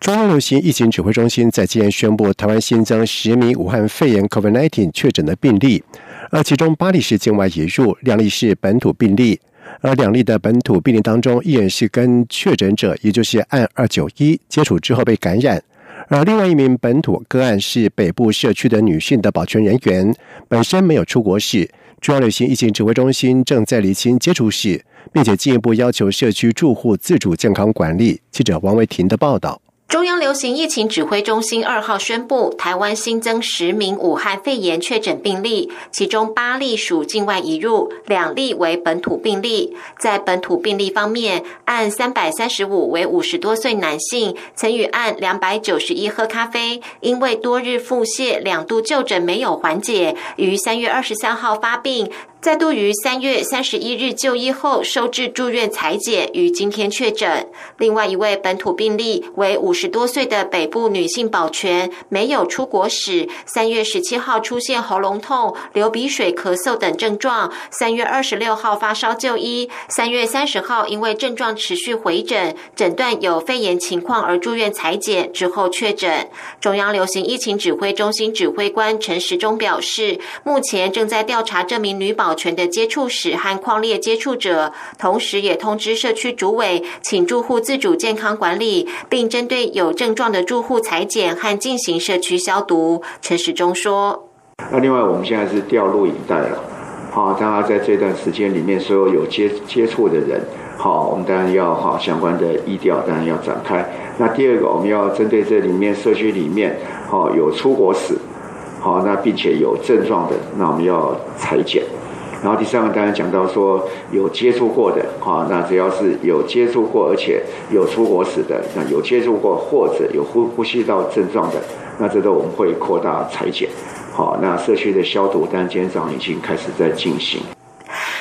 中央流行疫情指挥中心在今天宣布，台湾新增十名武汉肺炎 COVID-19 确诊的病例，而其中八例是境外引入，两例是本土病例。而两例的本土病例当中，一人是跟确诊者，也就是按二九一接触之后被感染，而另外一名本土个案是北部社区的女性的保全人员，本身没有出国史。中央流行疫情指挥中心正在厘清接触史，并且进一步要求社区住户自主健康管理。记者王维婷的报道。中央流行疫情指挥中心二号宣布，台湾新增十名武汉肺炎确诊病例，其中八例属境外移入，两例为本土病例。在本土病例方面，按三百三十五为五十多岁男性，曾与按两百九十一喝咖啡，因为多日腹泻两度就诊没有缓解，于三月二十三号发病。再度于三月三十一日就医后收治住院裁剪，于今天确诊。另外一位本土病例为五十多岁的北部女性保全，没有出国史。三月十七号出现喉咙痛、流鼻水、咳嗽等症状。三月二十六号发烧就医。三月三十号因为症状持续回诊，诊断有肺炎情况而住院裁剪之后确诊。中央流行疫情指挥中心指挥官陈时中表示，目前正在调查这名女保。保全的接触史和矿列接触者，同时也通知社区主委，请住户自主健康管理，并针对有症状的住户裁剪和进行社区消毒。陈时中说：“那另外，我们现在是调录影带了，好，大家在这段时间里面，所有有接接触的人，好，我们当然要好相关的医调，当然要展开。那第二个，我们要针对这里面社区里面，好有出国史，好，那并且有症状的，那我们要裁剪。”然后第三个当然讲到说有接触过的，哈，那只要是有接触过而且有出国史的，那有接触过或者有呼呼吸道症状的，那这都我们会扩大裁剪，好，那社区的消毒，当然今天早上已经开始在进行。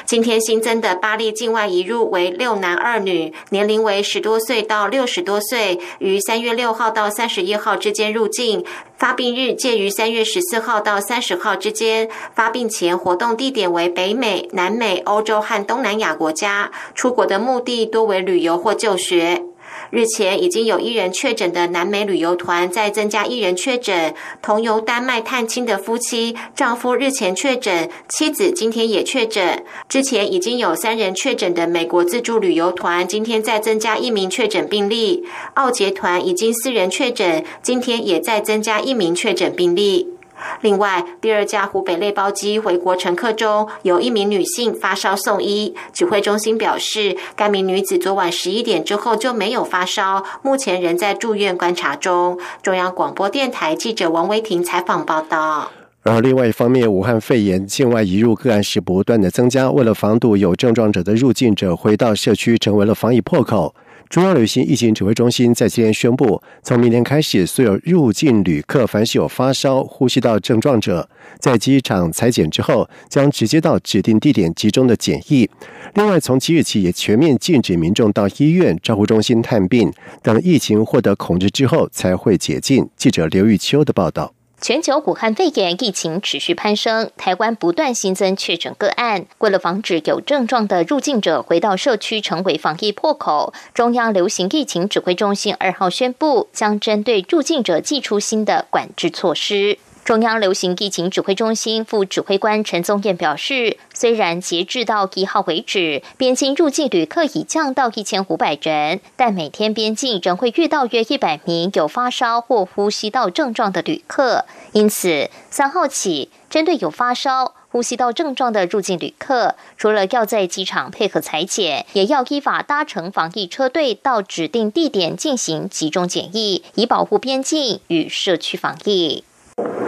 今天新增的八例境外移入为六男二女，年龄为十多岁到六十多岁，于三月六号到三十一号之间入境，发病日介于三月十四号到三十号之间，发病前活动地点为北美、南美、欧洲和东南亚国家，出国的目的多为旅游或就学。日前已经有一人确诊的南美旅游团，再增加一人确诊。同游丹麦探亲的夫妻，丈夫日前确诊，妻子今天也确诊。之前已经有三人确诊的美国自助旅游团，今天再增加一名确诊病例。奥捷团已经四人确诊，今天也再增加一名确诊病例。另外，第二架湖北类包机回国乘客中有一名女性发烧送医，指挥中心表示，该名女子昨晚十一点之后就没有发烧，目前仍在住院观察中。中央广播电台记者王维婷采访报道。而另外一方面，武汉肺炎境外移入个案是不断的增加，为了防堵有症状者的入境者回到社区，成为了防疫破口。中央流行疫情指挥中心在今天宣布，从明天开始，所有入境旅客凡是有发烧、呼吸道症状者，在机场裁剪之后，将直接到指定地点集中的检疫。另外，从即日起也全面禁止民众到医院、照护中心探病，等疫情获得控制之后才会解禁。记者刘玉秋的报道。全球武汉肺炎疫情持续攀升，台湾不断新增确诊个案。为了防止有症状的入境者回到社区成为防疫破口，中央流行疫情指挥中心二号宣布，将针对入境者寄出新的管制措施。中央流行疫情指挥中心副指挥官陈宗彦表示，虽然截至到一号为止，边境入境旅客已降到一千五百人，但每天边境仍会遇到约一百名有发烧或呼吸道症状的旅客。因此，三号起，针对有发烧、呼吸道症状的入境旅客，除了要在机场配合裁剪，也要依法搭乘防疫车队到指定地点进行集中检疫，以保护边境与社区防疫。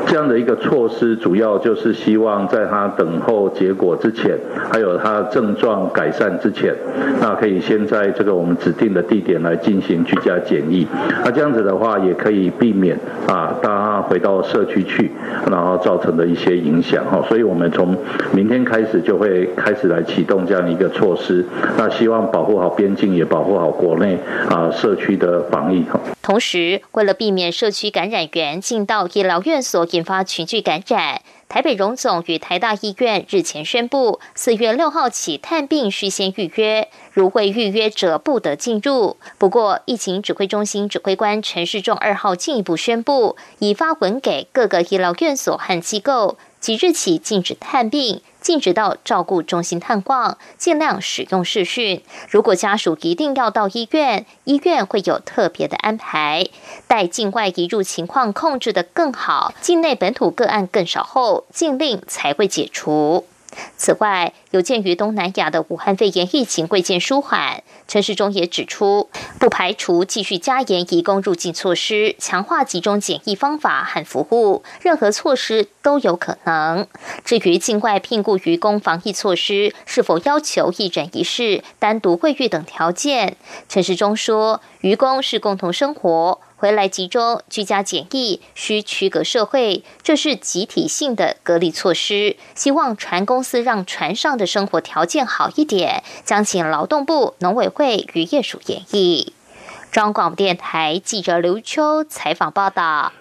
这样的一个措施，主要就是希望在他等候结果之前，还有他症状改善之前，那可以先在这个我们指定的地点来进行居家检疫。那这样子的话，也可以避免啊，大家回到社区去，然后造成的一些影响哈。所以我们从明天开始就会开始来启动这样一个措施，那希望保护好边境，也保护好国内啊社区的防疫哈。同时，为了避免社区感染源进到医疗院所，引发群聚感染。台北荣总与台大医院日前宣布，四月六号起探病需先预约，如未预约者不得进入。不过，疫情指挥中心指挥官陈世忠二号进一步宣布，已发文给各个医疗院所和机构。即日起禁止探病，禁止到照顾中心探望，尽量使用视讯。如果家属一定要到医院，医院会有特别的安排。待境外移入情况控制的更好，境内本土个案更少后，禁令才会解除。此外，有鉴于东南亚的武汉肺炎疫情未见舒缓，陈世忠也指出，不排除继续加严移工入境措施，强化集中检疫方法和服务，任何措施都有可能。至于境外聘雇渔工防疫措施是否要求一人一室、单独会遇等条件，陈世忠说，渔工是共同生活。回来集中居家检疫需区隔社会，这是集体性的隔离措施。希望船公司让船上的生活条件好一点，将请劳动部、农委会、渔业署演绎。中广电台记者刘秋采访报道。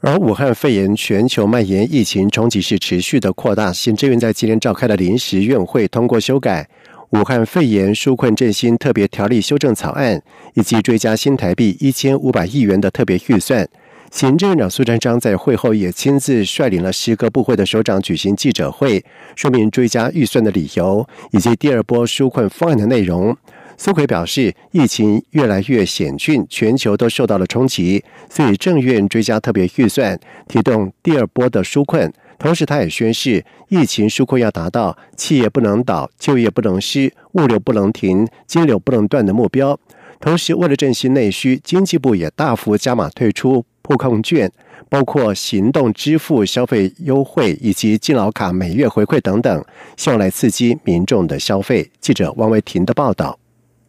而武汉肺炎全球蔓延疫情冲击是持续的扩大，行政院在今天召开的临时院会通过修改。武汉肺炎纾困振兴特别条例修正草案，以及追加新台币一千五百亿元的特别预算。行政院长苏贞昌在会后也亲自率领了十个部会的首长举行记者会，说明追加预算的理由以及第二波纾困方案的内容。苏奎表示，疫情越来越险峻，全球都受到了冲击，所以政院追加特别预算，提动第二波的纾困。同时，他也宣示，疫情纾困要达到企业不能倒、就业不能失、物流不能停、金流不能断的目标。同时，为了振兴内需，经济部也大幅加码推出破控券，包括行动支付消费优惠以及敬老卡每月回馈等等，希望来刺激民众的消费。记者王维婷的报道。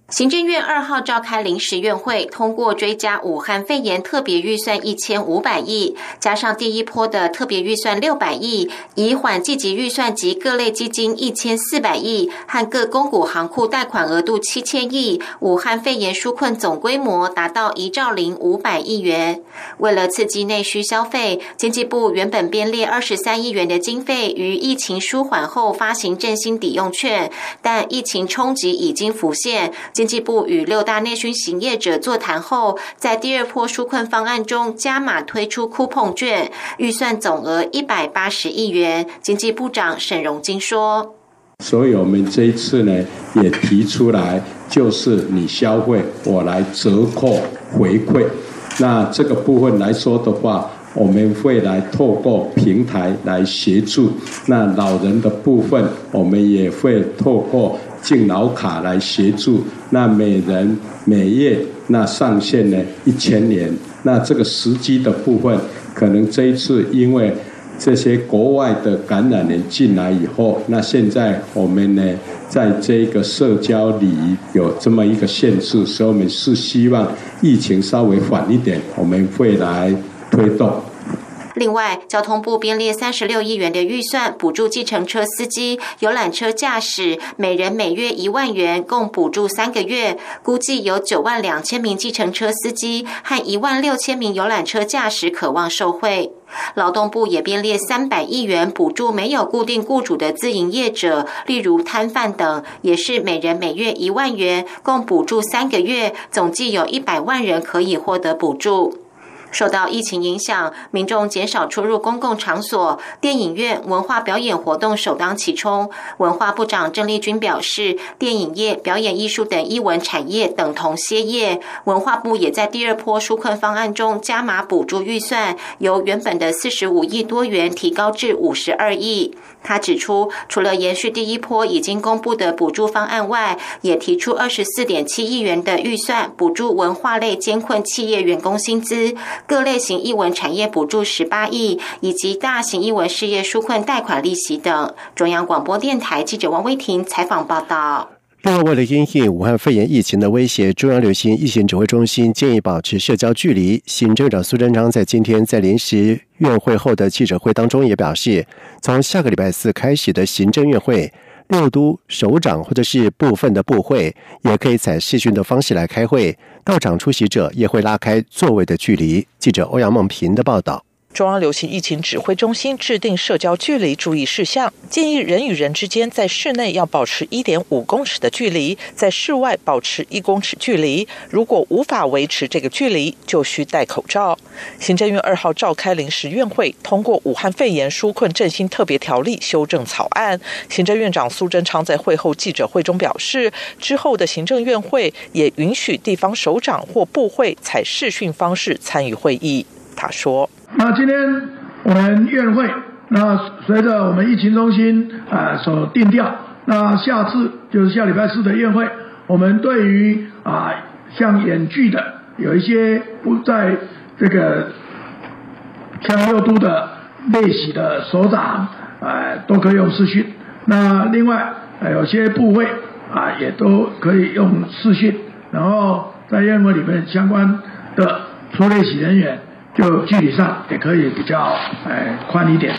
行政院二号召开临时院会，通过追加武汉肺炎特别预算一千五百亿，加上第一波的特别预算六百亿，以缓计急预算及各类基金一千四百亿，和各公股行库贷款额度七千亿，武汉肺炎纾困总规模达到一兆零五百亿元。为了刺激内需消费，经济部原本编列二十三亿元的经费，于疫情舒缓后发行振兴抵用券，但疫情冲击已经浮现。经济部与六大内需行业者座谈后，在第二波纾困方案中加码推出酷碰券，预算总额一百八十亿元。经济部长沈荣金说：“所以我们这一次呢，也提出来，就是你消费，我来折扣回馈。那这个部分来说的话，我们会来透过平台来协助。那老人的部分，我们也会透过。”敬老卡来协助，那每人每月那上限呢一千年，那这个时机的部分，可能这一次因为这些国外的感染人进来以后，那现在我们呢在这个社交礼仪有这么一个限制，所以我们是希望疫情稍微缓一点，我们会来推动。另外，交通部编列三十六亿元的预算，补助计程车司机、游览车驾驶，每人每月一万元，共补助三个月。估计有九万两千名计程车司机和一万六千名游览车驾驶渴望受惠。劳动部也编列三百亿元补助没有固定雇主的自营业者，例如摊贩等，也是每人每月一万元，共补助三个月，总计有一百万人可以获得补助。受到疫情影响，民众减少出入公共场所，电影院、文化表演活动首当其冲。文化部长郑丽君表示，电影业、表演艺术等艺文产业等同歇业。文化部也在第二波纾困方案中加码补助预算，由原本的四十五亿多元提高至五十二亿。他指出，除了延续第一波已经公布的补助方案外，也提出二十四点七亿元的预算补助文化类艰困企业员工薪资。各类型艺文产业补助十八亿，以及大型艺文事业纾困贷款利息等。中央广播电台记者王威婷采访报道。另外，为了因应武汉肺炎疫情的威胁，中央流行疫情指挥中心建议保持社交距离。行政长苏贞昌在今天在临时院会后的记者会当中也表示，从下个礼拜四开始的行政院会，六都首长或者是部分的部会也可以采视讯的方式来开会，到场出席者也会拉开座位的距离。记者欧阳梦平的报道。中央流行疫情指挥中心制定社交距离注意事项，建议人与人之间在室内要保持一点五公尺的距离，在室外保持一公尺距离。如果无法维持这个距离，就需戴口罩。行政院二号召开临时院会，通过《武汉肺炎纾困振兴特别条例》修正草案。行政院长苏贞昌在会后记者会中表示，之后的行政院会也允许地方首长或部会采视讯方式参与会议。他说。那今天我们院会，那随着我们疫情中心啊所定调，那下次就是下礼拜四的院会，我们对于啊像演剧的有一些不在这个像六都的内喜的首长，啊都可以用视讯。那另外有些部位啊也都可以用视讯，然后在院会里面相关的出内席人员。就距离上也可以比较，哎，宽一点。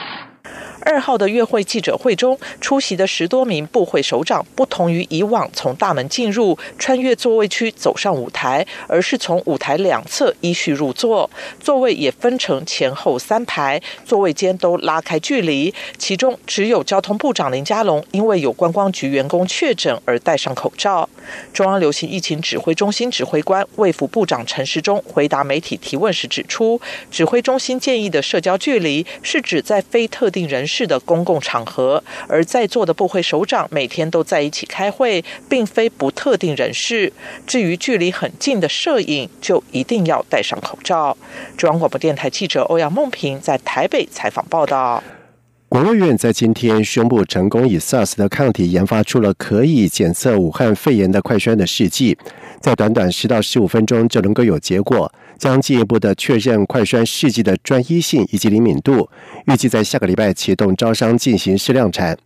二号的月会记者会中出席的十多名部会首长，不同于以往从大门进入、穿越座位区走上舞台，而是从舞台两侧依序入座，座位也分成前后三排，座位间都拉开距离。其中只有交通部长林佳龙因为有观光局员工确诊而戴上口罩。中央流行疫情指挥中心指挥官卫福部长陈时中回答媒体提问时指出，指挥中心建议的社交距离是指在非特定人。市的公共场合，而在座的部会首长每天都在一起开会，并非不特定人士。至于距离很近的摄影，就一定要戴上口罩。中央广播电台记者欧阳梦平在台北采访报道。国务院在今天宣布，成功以 SARS 的抗体研发出了可以检测武汉肺炎的快筛的试剂，在短短十到十五分钟就能够有结果。将进一步的确认快栓试剂的专一性以及灵敏度，预计在下个礼拜启动招商进行试量产。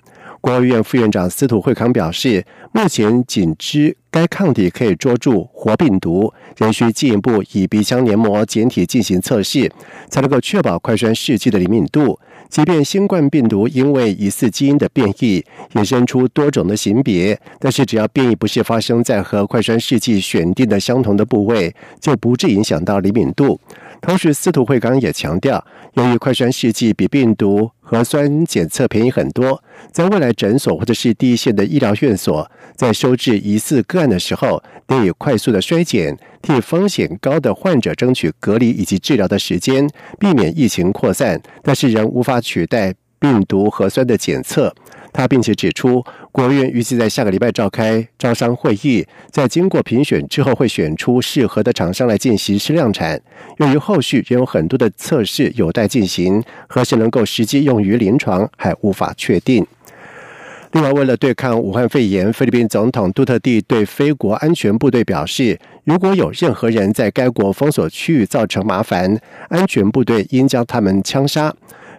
国务院副院长司徒惠康表示，目前仅知该抗体可以捉住活病毒，仍需进一步以鼻腔黏膜检体进行测试，才能够确保快栓试剂的灵敏度。即便新冠病毒因为疑似基因的变异衍生出多种的型别，但是只要变异不是发生在和快栓试剂选定的相同的部位，就不致影响到灵敏度。同时，司徒慧刚也强调，由于快栓试剂比病毒核酸检测便宜很多，在未来诊所或者是第一线的医疗院所，在收治疑似个案的时候，得以快速的衰减，替风险高的患者争取隔离以及治疗的时间，避免疫情扩散。但是仍无法取代病毒核酸的检测。他并且指出，国务院预计在下个礼拜召开招商会议，在经过评选之后，会选出适合的厂商来进行试量产。由于后续仍有很多的测试有待进行，何时能够实际用于临床还无法确定。另外，为了对抗武汉肺炎，菲律宾总统杜特地对非国安全部队表示，如果有任何人在该国封锁区域造成麻烦，安全部队应将他们枪杀。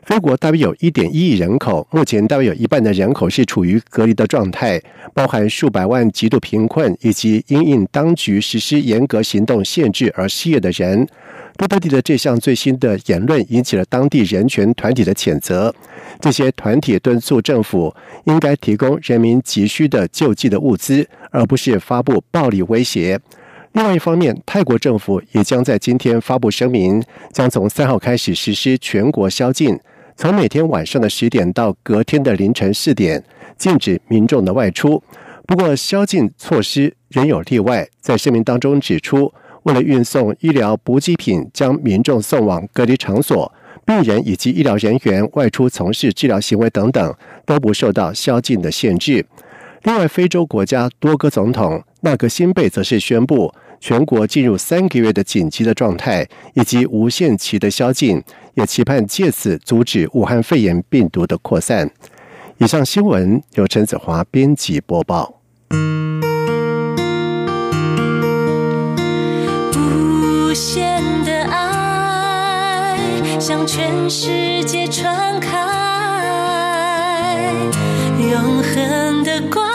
菲国大约有一点一亿人口，目前大约有一半的人口是处于隔离的状态，包含数百万极度贫困以及因应当局实施严格行动限制而失业的人。杜特地的这项最新的言论引起了当地人权团体的谴责，这些团体敦促政府应该提供人民急需的救济的物资，而不是发布暴力威胁。另外一方面，泰国政府也将在今天发布声明，将从三号开始实施全国宵禁。从每天晚上的十点到隔天的凌晨四点，禁止民众的外出。不过，宵禁措施仍有例外。在声明当中指出，为了运送医疗补给品，将民众送往隔离场所，病人以及医疗人员外出从事治疗行为等等，都不受到宵禁的限制。另外，非洲国家多个总统纳格辛贝则是宣布。全国进入三个月的紧急的状态，以及无限期的宵禁，也期盼借此阻止武汉肺炎病毒的扩散。以上新闻由陈子华编辑播报。无限的爱向全世界传开，永恒的光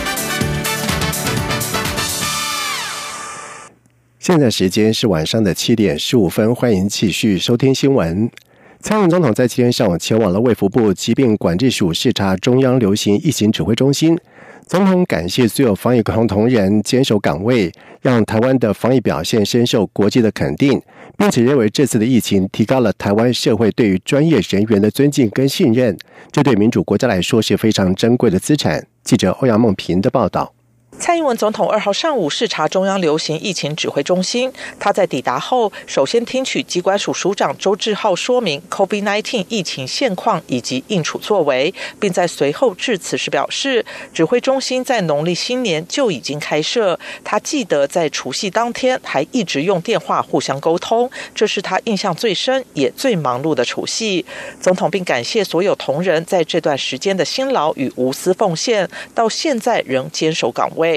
现在时间是晚上的七点十五分，欢迎继续收听新闻。蔡英文总统在今天上午前往了卫福部疾病管制署视察中央流行疫情指挥中心。总统感谢所有防疫共同仁坚守岗位，让台湾的防疫表现深受国际的肯定，并且认为这次的疫情提高了台湾社会对于专业人员的尊敬跟信任，这对民主国家来说是非常珍贵的资产。记者欧阳梦平的报道。蔡英文总统二号上午视察中央流行疫情指挥中心，他在抵达后，首先听取机关署署长周志浩说明 COVID-19 疫情现况以及应处作为，并在随后致辞时表示，指挥中心在农历新年就已经开设，他记得在除夕当天还一直用电话互相沟通，这是他印象最深也最忙碌的除夕。总统并感谢所有同仁在这段时间的辛劳与无私奉献，到现在仍坚守岗位。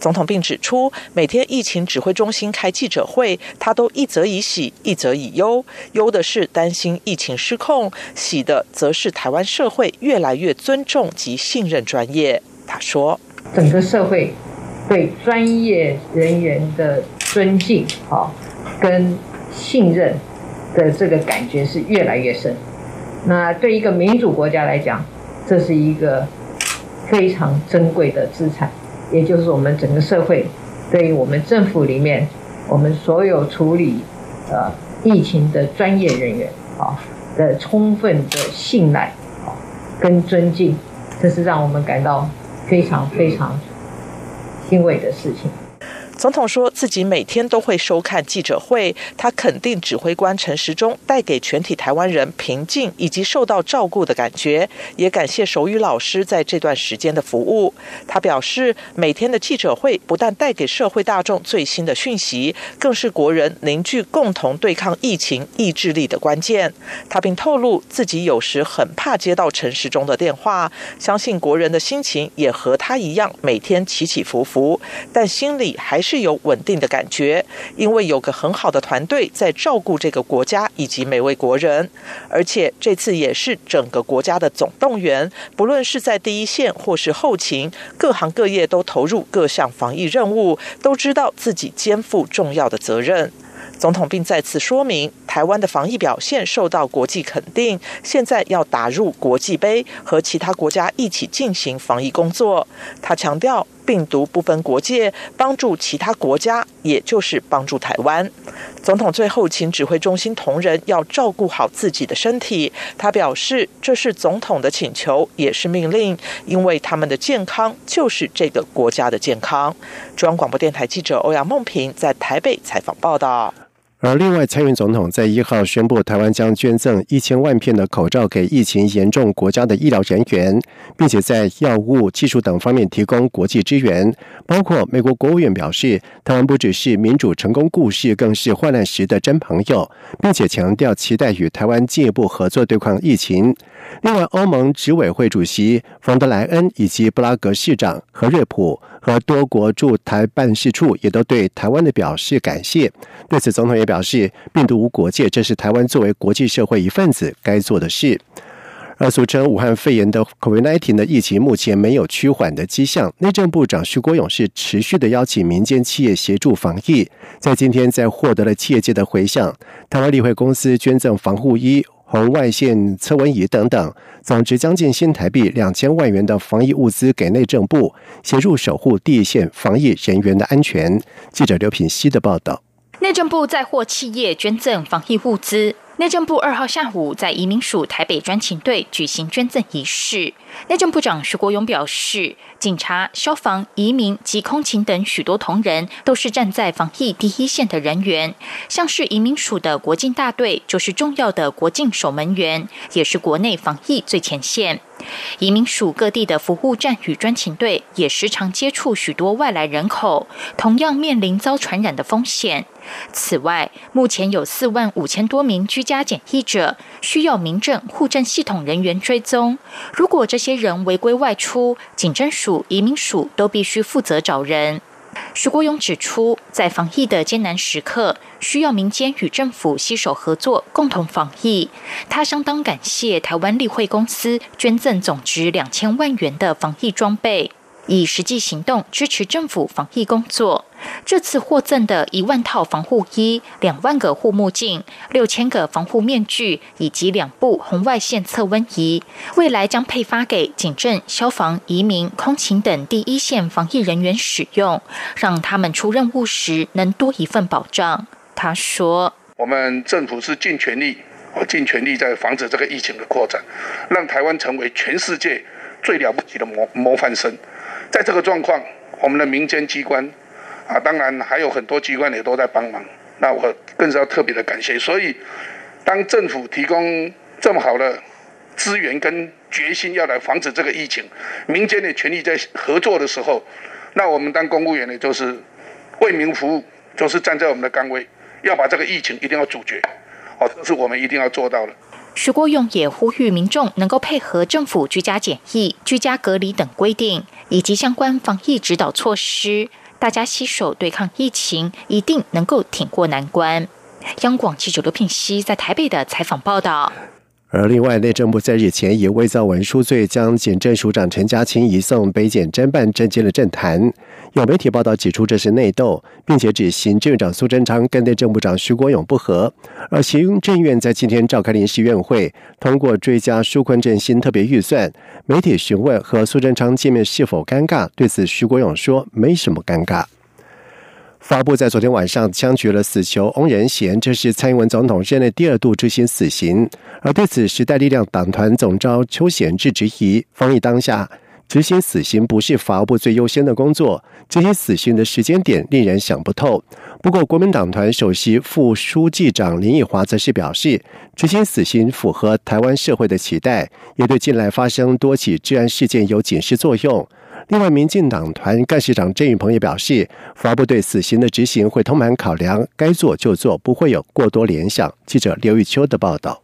总统并指出，每天疫情指挥中心开记者会，他都一则以喜，一则以忧。忧的是担心疫情失控，喜的则是台湾社会越来越尊重及信任专业。他说：“整个社会对专业人员的尊敬，哈，跟信任的这个感觉是越来越深。那对一个民主国家来讲，这是一个非常珍贵的资产。”也就是我们整个社会对于我们政府里面我们所有处理呃疫情的专业人员啊的充分的信赖啊跟尊敬，这是让我们感到非常非常欣慰的事情。总统说自己每天都会收看记者会，他肯定指挥官陈时中带给全体台湾人平静以及受到照顾的感觉，也感谢手语老师在这段时间的服务。他表示，每天的记者会不但带给社会大众最新的讯息，更是国人凝聚共同对抗疫情意志力的关键。他并透露自己有时很怕接到陈时中的电话，相信国人的心情也和他一样，每天起起伏伏，但心里还是。是有稳定的感觉，因为有个很好的团队在照顾这个国家以及每位国人，而且这次也是整个国家的总动员，不论是在第一线或是后勤，各行各业都投入各项防疫任务，都知道自己肩负重要的责任。总统并再次说明，台湾的防疫表现受到国际肯定，现在要打入国际杯，和其他国家一起进行防疫工作。他强调，病毒不分国界，帮助其他国家，也就是帮助台湾。总统最后请指挥中心同仁要照顾好自己的身体。他表示，这是总统的请求，也是命令，因为他们的健康就是这个国家的健康。中央广播电台记者欧阳梦平在台北采访报道。而另外，蔡英文总统在一号宣布，台湾将捐赠一千万片的口罩给疫情严重国家的医疗人员，并且在药物、技术等方面提供国际支援。包括美国国务院表示，台湾不只是民主成功故事，更是患难时的真朋友，并且强调期待与台湾进一步合作对抗疫情。另外，欧盟执委会主席冯德莱恩以及布拉格市长何瑞普和多国驻台办事处也都对台湾的表示感谢。对此，总统也表表示，病毒无国界，这是台湾作为国际社会一份子该做的事。而俗称武汉肺炎的 COVID-19 的疫情目前没有趋缓的迹象。内政部长徐国勇是持续的邀请民间企业协助防疫。在今天，在获得了企业界的回响，台湾立会公司捐赠防护衣。红外线测温仪等等，总值将近新台币两千万元的防疫物资给内政部，协助守护第一线防疫人员的安全。记者刘品希的报道。内政部在获企业捐赠防疫物资。内政部二号下午在移民署台北专勤队举行捐赠仪式。内政部长徐国勇表示，警察、消防、移民及空勤等许多同仁都是站在防疫第一线的人员。像是移民署的国境大队，就是重要的国境守门员，也是国内防疫最前线。移民署各地的服务站与专勤队，也时常接触许多外来人口，同样面临遭传染的风险。此外，目前有四万五千多名居家检疫者需要民政户政系统人员追踪。如果这些人违规外出，警政署、移民署都必须负责找人。徐国勇指出，在防疫的艰难时刻，需要民间与政府携手合作，共同防疫。他相当感谢台湾立会公司捐赠总值两千万元的防疫装备。以实际行动支持政府防疫工作。这次获赠的一万套防护衣、两万个护目镜、六千个防护面具以及两部红外线测温仪，未来将配发给警政、消防、移民、空勤等第一线防疫人员使用，让他们出任务时能多一份保障。他说：“我们政府是尽全力，我尽全力在防止这个疫情的扩展，让台湾成为全世界最了不起的模模范生。”在这个状况，我们的民间机关啊，当然还有很多机关也都在帮忙。那我更是要特别的感谢。所以，当政府提供这么好的资源跟决心要来防止这个疫情，民间的全力在合作的时候，那我们当公务员呢，就是为民服务，就是站在我们的岗位，要把这个疫情一定要阻绝。哦，这是我们一定要做到的。徐国勇也呼吁民众能够配合政府居家检疫、居家隔离等规定，以及相关防疫指导措施，大家携手对抗疫情，一定能够挺过难关。央广记者刘品熙在台北的采访报道。而另外，内政部在日前以伪造文书罪，将检政署长陈家清移送北检侦办，震惊了政坛。有媒体报道指出这是内斗，并且指行政院长苏贞昌跟内政部长徐国勇不和。而行政院在今天召开临时院会，通过追加纾困振兴特别预算。媒体询问和苏贞昌见面是否尴尬，对此徐国勇说没什么尴尬。发布在昨天晚上枪决了死囚翁仁贤，这是蔡英文总统任内第二度执行死刑。而对此，时代力量党团总召邱显志质疑：防疫当下执行死刑不是法务部最优先的工作，执行死刑的时间点令人想不透。不过，国民党团首席副书记长林奕华则是表示，执行死刑符合台湾社会的期待，也对近来发生多起治安事件有警示作用。另外，民进党团干事长郑运鹏也表示，发布对死刑的执行会通盘考量，该做就做，不会有过多联想。记者刘玉秋的报道。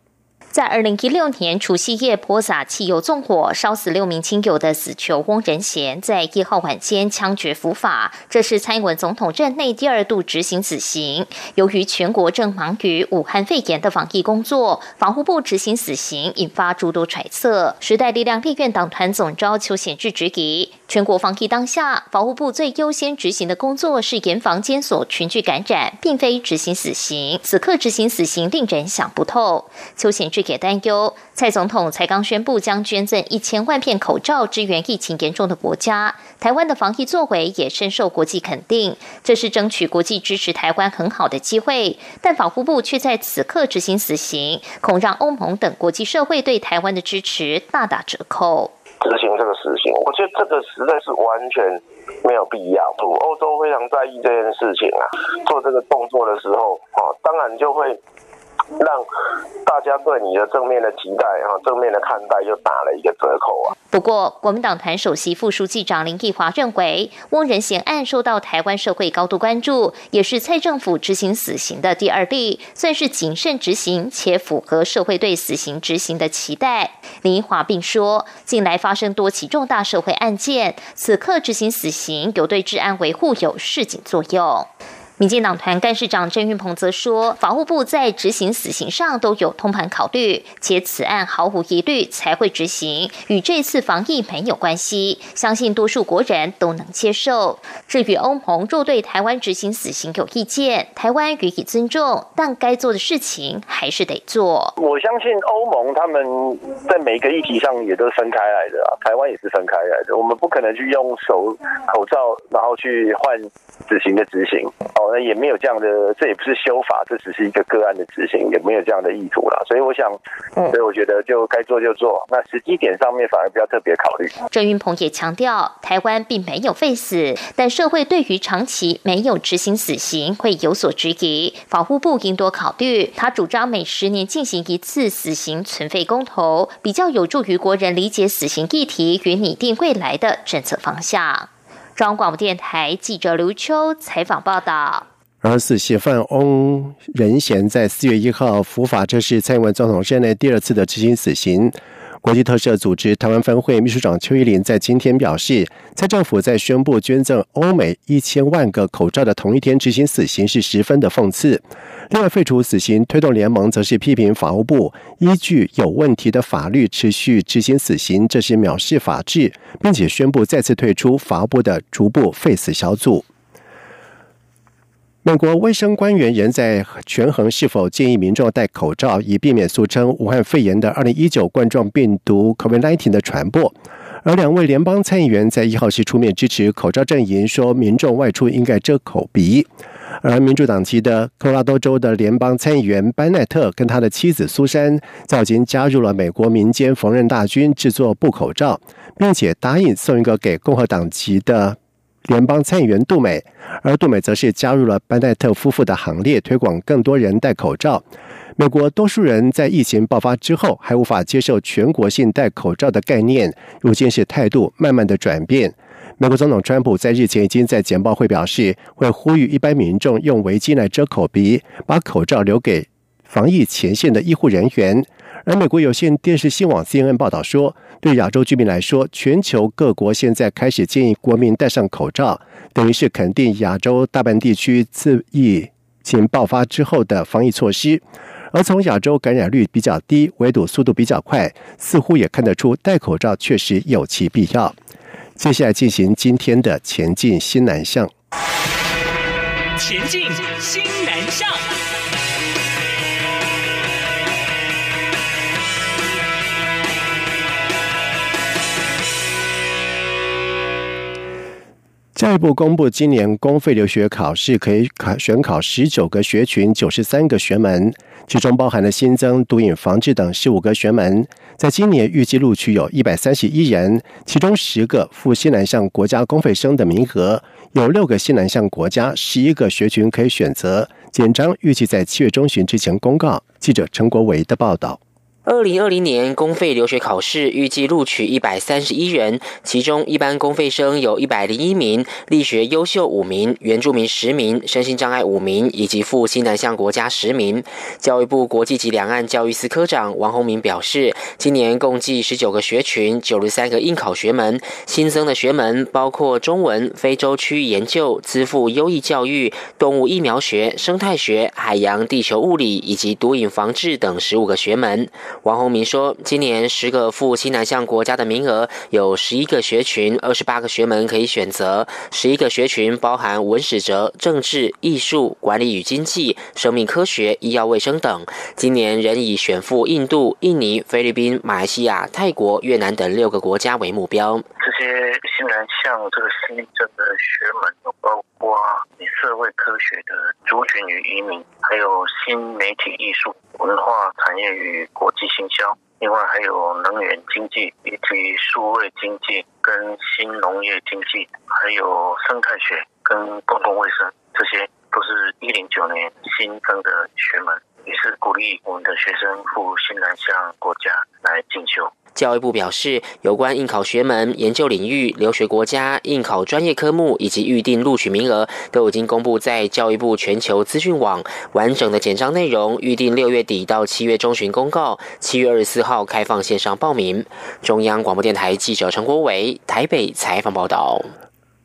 在二零一六年除夕夜泼洒汽油纵火，烧死六名亲友的死囚翁仁贤，在一号晚间枪决伏法。这是蔡英文总统任内第二度执行死刑。由于全国正忙于武汉肺炎的防疫工作，防护部执行死刑，引发诸多揣测。时代力量立院党团总召邱显智质疑：全国防疫当下，防护部最优先执行的工作是严防监所群聚感染，并非执行死刑。此刻执行死刑，令人想不透。邱显智。也担忧，蔡总统才刚宣布将捐赠一千万片口罩支援疫情严重的国家，台湾的防疫作为也深受国际肯定，这是争取国际支持台湾很好的机会。但法务部却在此刻执行死刑，恐让欧盟等国际社会对台湾的支持大打折扣。执行这个死刑，我觉得这个实在是完全没有必要。欧洲非常在意这件事情啊，做这个动作的时候，哦，当然就会。让大家对你的正面的期待然后，正面的看待，就打了一个折扣啊。不过，国民党团首席副书记长林毅华认为，翁仁贤案受到台湾社会高度关注，也是蔡政府执行死刑的第二例，算是谨慎执行且符合社会对死刑执行的期待。林奕华并说，近来发生多起重大社会案件，此刻执行死刑有对治安维护有示警作用。民进党团干事长郑运鹏则说，法务部在执行死刑上都有通盘考虑，且此案毫无疑虑才会执行，与这次防疫没有关系，相信多数国人都能接受。至于欧盟若对台湾执行死刑有意见，台湾予以尊重，但该做的事情还是得做。我相信欧盟他们在每个议题上也都分开来的啊，台湾也是分开来的，我们不可能去用手口罩然后去换死刑的执行哦。那也没有这样的，这也不是修法，这只是一个个案的执行，也没有这样的意图了。所以我想，所以我觉得就该做就做。那时机点上面反而不要特别考虑。郑云鹏也强调，台湾并没有废死，但社会对于长期没有执行死刑会有所质疑，法务部应多考虑。他主张每十年进行一次死刑存废公投，比较有助于国人理解死刑议题与拟定未来的政策方向。中央广播电台记者刘秋采访报道：而死刑犯翁仁贤在四月一号伏法，这是蔡英文总统任内第二次的执行死刑。国际特赦组织台湾分会秘书长邱依林在今天表示，蔡政府在宣布捐赠欧美一千万个口罩的同一天执行死刑，是十分的讽刺。另外，废除死刑推动联盟则是批评法务部依据有问题的法律持续执行死刑，这是藐视法治，并且宣布再次退出法务部的逐步废死小组。美国卫生官员仍在权衡是否建议民众戴口罩，以避免俗称武汉肺炎的二零一九冠状病毒 （COVID-19） 的传播。而两位联邦参议员在一号是出面支持口罩阵营，说民众外出应该遮口鼻。而民主党籍的科罗拉多州的联邦参议员班奈特跟他的妻子苏珊，早已经加入了美国民间缝纫大军，制作布口罩，并且答应送一个给共和党籍的。联邦参议员杜美，而杜美则是加入了班奈特夫妇的行列，推广更多人戴口罩。美国多数人在疫情爆发之后还无法接受全国性戴口罩的概念，如今是态度慢慢的转变。美国总统川普在日前已经在简报会表示，会呼吁一般民众用围巾来遮口鼻，把口罩留给防疫前线的医护人员。而美国有线电视新网 CNN 报道说，对亚洲居民来说，全球各国现在开始建议国民戴上口罩，等于是肯定亚洲大半地区自疫情爆发之后的防疫措施。而从亚洲感染率比较低、围堵速度比较快，似乎也看得出戴口罩确实有其必要。接下来进行今天的前进新南向。前进新南向。教育部公布，今年公费留学考试可以考选考十九个学群、九十三个学门，其中包含了新增毒瘾防治等十五个学门。在今年预计录取有一百三十一人，其中十个赴西南向国家公费生的名额，有六个西南向国家，十一个学群可以选择。简章预计在七月中旬之前公告。记者陈国维的报道。二零二零年公费留学考试预计录取一百三十一人，其中一般公费生有一百零一名，力学优秀五名，原住民十名，身心障碍五名，以及赴西南向国家十名。教育部国际及两岸教育司科长王宏明表示，今年共计十九个学群，九十三个应考学门，新增的学门包括中文、非洲区域研究、资赋优异教育、动物疫苗学、生态学、海洋地球物理以及毒瘾防治等十五个学门。王宏明说，今年十个赴西南向国家的名额有十一个学群，二十八个学门可以选择。十一个学群包含文史哲、政治、艺术、管理与经济、生命科学、医药卫生等。今年仍以选赴印度、印尼、菲律宾、马来西亚、泰国、越南等六个国家为目标。这些西南向这个新增的学门，包括社会科学的族群与移民，还有新媒体艺术。文化业与国际行销，另外还有能源经济以及数位经济跟新农业经济，还有生态学跟公共卫生，这些都是一零九年新增的学门，也是鼓励我们的学生赴新南向国家来进修。教育部表示，有关应考学门、研究领域、留学国家、应考专业科目以及预定录取名额，都已经公布在教育部全球资讯网。完整的简章内容，预定六月底到七月中旬公告，七月二十四号开放线上报名。中央广播电台记者陈国伟台北采访报道。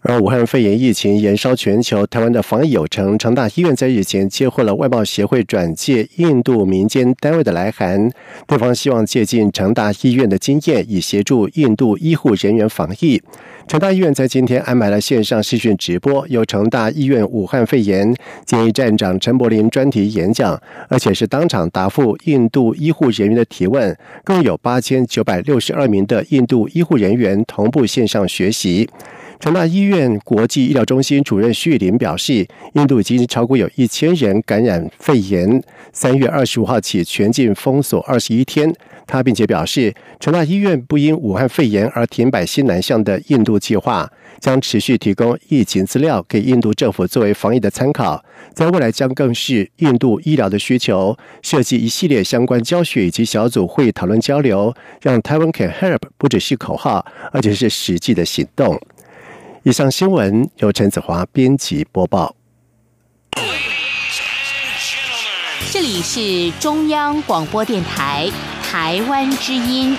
而武汉肺炎疫情延烧全球，台湾的防疫有成。成大医院在日前接获了外贸协会转介印度民间单位的来函，对方希望借鉴成大医院的经验，以协助印度医护人员防疫。成大医院在今天安排了线上视讯直播，由成大医院武汉肺炎检疫站长陈柏林专题演讲，而且是当场答复印度医护人员的提问，共有八千九百六十二名的印度医护人员同步线上学习。成大医院国际医疗中心主任徐林表示，印度已经超过有一千人感染肺炎。三月二十五号起全境封锁二十一天。他并且表示，成大医院不因武汉肺炎而停摆西南向的印度计划，将持续提供疫情资料给印度政府作为防疫的参考。在未来将更是印度医疗的需求，设计一系列相关教学以及小组会议讨论交流，让台湾 Can Help 不只是口号，而且是实际的行动。以上新闻由陈子华编辑播报。这里是中央广播电台台湾之音。